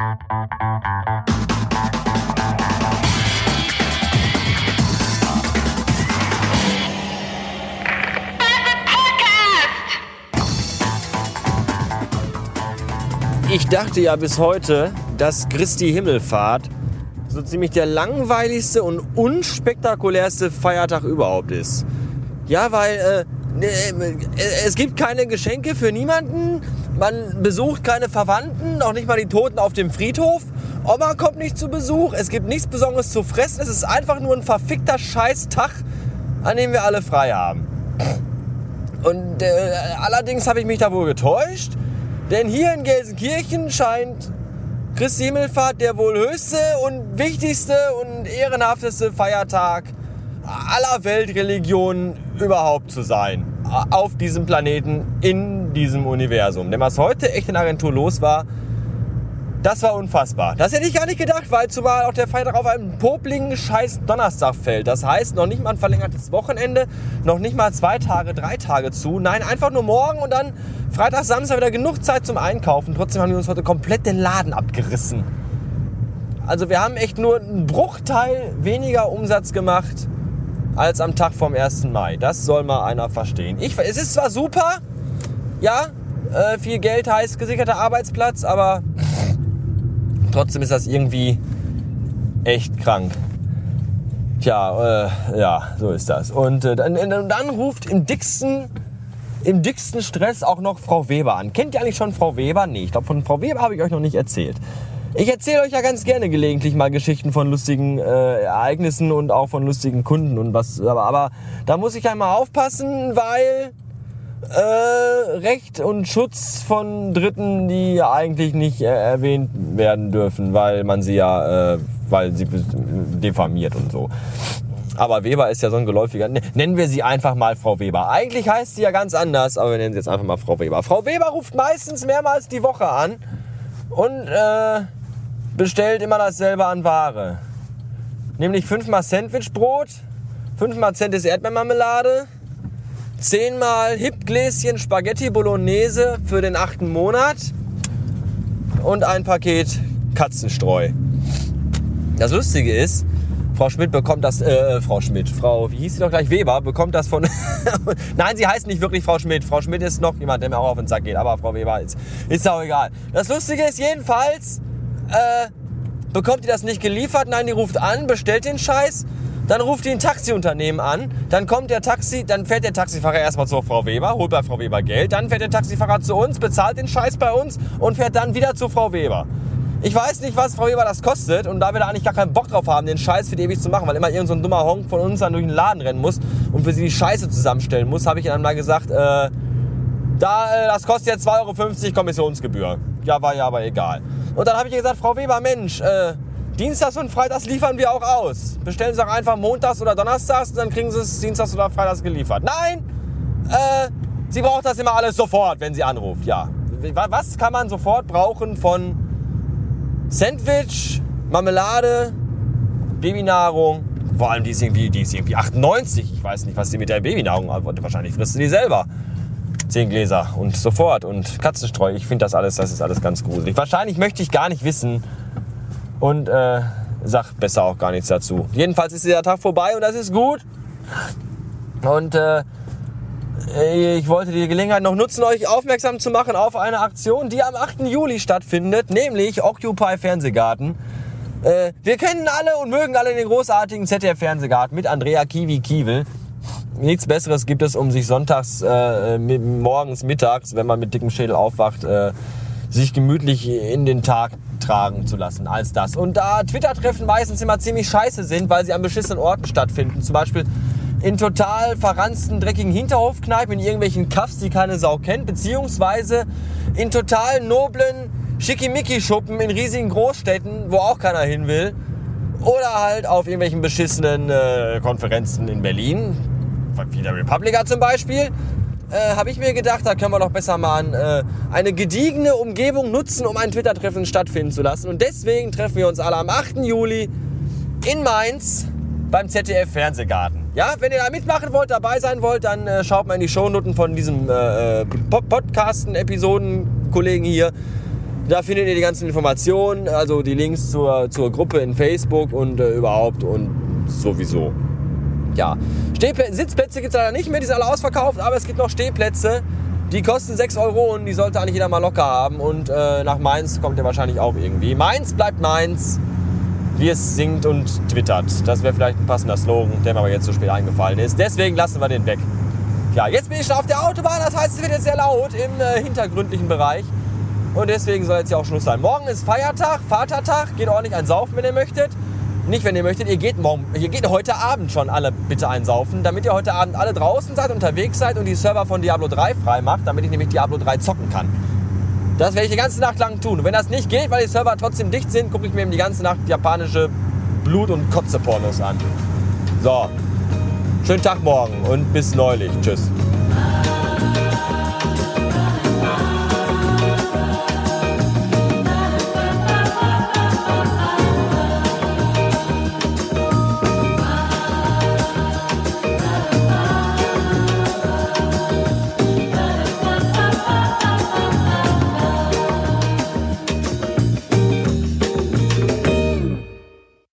Ich dachte ja bis heute, dass Christi Himmelfahrt so ziemlich der langweiligste und unspektakulärste Feiertag überhaupt ist. Ja, weil äh, es gibt keine Geschenke für niemanden, man besucht keine Verwandten, noch nicht mal die Toten auf dem Friedhof. Oma kommt nicht zu Besuch, es gibt nichts Besonderes zu fressen, es ist einfach nur ein verfickter Scheißtag, an dem wir alle frei haben. Und äh, allerdings habe ich mich da wohl getäuscht. Denn hier in Gelsenkirchen scheint Christi Himmelfahrt der wohl höchste und wichtigste und ehrenhafteste Feiertag aller Weltreligionen überhaupt zu sein. Auf diesem Planeten, in diesem Universum. Denn was heute echt in Agentur los war, das war unfassbar. Das hätte ich gar nicht gedacht, weil zumal auch der Feiertag auf einen popligen scheiß Donnerstag fällt. Das heißt, noch nicht mal ein verlängertes Wochenende, noch nicht mal zwei Tage, drei Tage zu. Nein, einfach nur morgen und dann Freitag, Samstag wieder genug Zeit zum Einkaufen. Trotzdem haben wir uns heute komplett den Laden abgerissen. Also wir haben echt nur einen Bruchteil weniger Umsatz gemacht als am Tag vom 1. Mai. Das soll mal einer verstehen. Ich, es ist zwar super, ja, äh, viel Geld heißt gesicherter Arbeitsplatz, aber trotzdem ist das irgendwie echt krank. Tja, äh, ja, so ist das. Und äh, dann, dann ruft im dicksten, im dicksten Stress auch noch Frau Weber an. Kennt ihr eigentlich schon Frau Weber? Nee, ich glaube, von Frau Weber habe ich euch noch nicht erzählt. Ich erzähle euch ja ganz gerne gelegentlich mal Geschichten von lustigen äh, Ereignissen und auch von lustigen Kunden und was. Aber, aber da muss ich einmal aufpassen, weil äh, Recht und Schutz von Dritten, die eigentlich nicht äh, erwähnt werden dürfen, weil man sie ja, äh, weil sie diffamiert und so. Aber Weber ist ja so ein geläufiger. Nennen wir sie einfach mal Frau Weber. Eigentlich heißt sie ja ganz anders, aber wir nennen sie jetzt einfach mal Frau Weber. Frau Weber ruft meistens mehrmals die Woche an und äh, bestellt immer dasselbe an Ware. Nämlich fünfmal Sandwichbrot, fünfmal Centis Erdbeermarmelade, zehnmal Hipgläschen Spaghetti Bolognese für den achten Monat und ein Paket Katzenstreu. Das Lustige ist, Frau Schmidt bekommt das, äh, Frau Schmidt, Frau, wie hieß sie doch gleich, Weber, bekommt das von, nein, sie heißt nicht wirklich Frau Schmidt. Frau Schmidt ist noch jemand, der mir auch auf den Sack geht, aber Frau Weber ist, ist auch egal. Das Lustige ist jedenfalls, äh, bekommt die das nicht geliefert, nein, die ruft an, bestellt den Scheiß dann ruft die ein Taxiunternehmen an, dann kommt der Taxi, dann fährt der Taxifahrer erstmal zur Frau Weber, holt bei Frau Weber Geld, dann fährt der Taxifahrer zu uns, bezahlt den Scheiß bei uns und fährt dann wieder zu Frau Weber. Ich weiß nicht, was Frau Weber das kostet und da wir da eigentlich gar keinen Bock drauf haben, den Scheiß für die ewig zu machen, weil immer irgendein so dummer Honk von uns dann durch den Laden rennen muss und für sie die Scheiße zusammenstellen muss, habe ich dann mal gesagt, äh, da, äh, das kostet jetzt 2,50 Euro Kommissionsgebühr. Ja, war ja aber egal. Und dann habe ich gesagt, Frau Weber, Mensch, äh, Dienstags und Freitags liefern wir auch aus. Bestellen Sie auch einfach montags oder donnerstags und dann kriegen Sie es Dienstags oder Freitags geliefert. Nein! Äh, Sie braucht das immer alles sofort, wenn sie anruft. Ja. Was kann man sofort brauchen von Sandwich, Marmelade, Babynahrung? Vor allem die ist irgendwie, die ist irgendwie 98. Ich weiß nicht, was sie mit der Babynahrung antwortet. Wahrscheinlich frisst sie die selber. Zehn Gläser und sofort und Katzenstreu. Ich finde das alles, das ist alles ganz gruselig. Wahrscheinlich möchte ich gar nicht wissen, und äh, sag besser auch gar nichts dazu. Jedenfalls ist dieser Tag vorbei und das ist gut. Und äh, ich wollte die Gelegenheit noch nutzen, euch aufmerksam zu machen auf eine Aktion, die am 8. Juli stattfindet, nämlich Occupy Fernsehgarten. Äh, wir kennen alle und mögen alle den großartigen ZDF Fernsehgarten mit Andrea Kiwi Kiewel. Nichts Besseres gibt es, um sich sonntags, äh, morgens, mittags, wenn man mit dickem Schädel aufwacht, äh, sich gemütlich in den Tag tragen zu lassen als das. Und da Twitter-Treffen meistens immer ziemlich scheiße sind, weil sie an beschissenen Orten stattfinden, zum Beispiel in total verranzten, dreckigen Hinterhofkneipen, in irgendwelchen Kaffs, die keine Sau kennt, beziehungsweise in total noblen Schickimicki-Schuppen in riesigen Großstädten, wo auch keiner hin will. Oder halt auf irgendwelchen beschissenen äh, Konferenzen in Berlin, wie der Republika zum Beispiel äh, habe ich mir gedacht, da können wir doch besser mal äh, eine gediegene Umgebung nutzen, um ein Twitter-Treffen stattfinden zu lassen. Und deswegen treffen wir uns alle am 8. Juli in Mainz beim ZDF Fernsehgarten. Ja, wenn ihr da mitmachen wollt, dabei sein wollt, dann äh, schaut mal in die Shownoten von diesem äh, äh Podcasten, Episoden, Kollegen hier. Da findet ihr die ganzen Informationen, also die Links zur, zur Gruppe in Facebook und äh, überhaupt und sowieso. Ja, Stehplä Sitzplätze gibt es leider nicht mehr, die sind alle ausverkauft, aber es gibt noch Stehplätze. Die kosten 6 Euro und die sollte eigentlich jeder mal locker haben. Und äh, nach Mainz kommt ihr wahrscheinlich auch irgendwie. Mainz bleibt Mainz, wie es singt und twittert. Das wäre vielleicht ein passender Slogan, der mir aber jetzt so spät eingefallen ist. Deswegen lassen wir den weg. Ja, jetzt bin ich schon auf der Autobahn, das heißt, es wird jetzt sehr laut im äh, hintergründlichen Bereich. Und deswegen soll jetzt hier auch Schluss sein. Morgen ist Feiertag, Vatertag, geht ordentlich ein Saufen, wenn ihr möchtet. Nicht, wenn ihr möchtet, ihr geht, morgen, ihr geht heute Abend schon alle bitte einsaufen, damit ihr heute Abend alle draußen seid, unterwegs seid und die Server von Diablo 3 frei macht, damit ich nämlich Diablo 3 zocken kann. Das werde ich die ganze Nacht lang tun. Und wenn das nicht geht, weil die Server trotzdem dicht sind, gucke ich mir eben die ganze Nacht japanische Blut- und Kotze-Pornos an. So, schönen Tag morgen und bis neulich. Tschüss.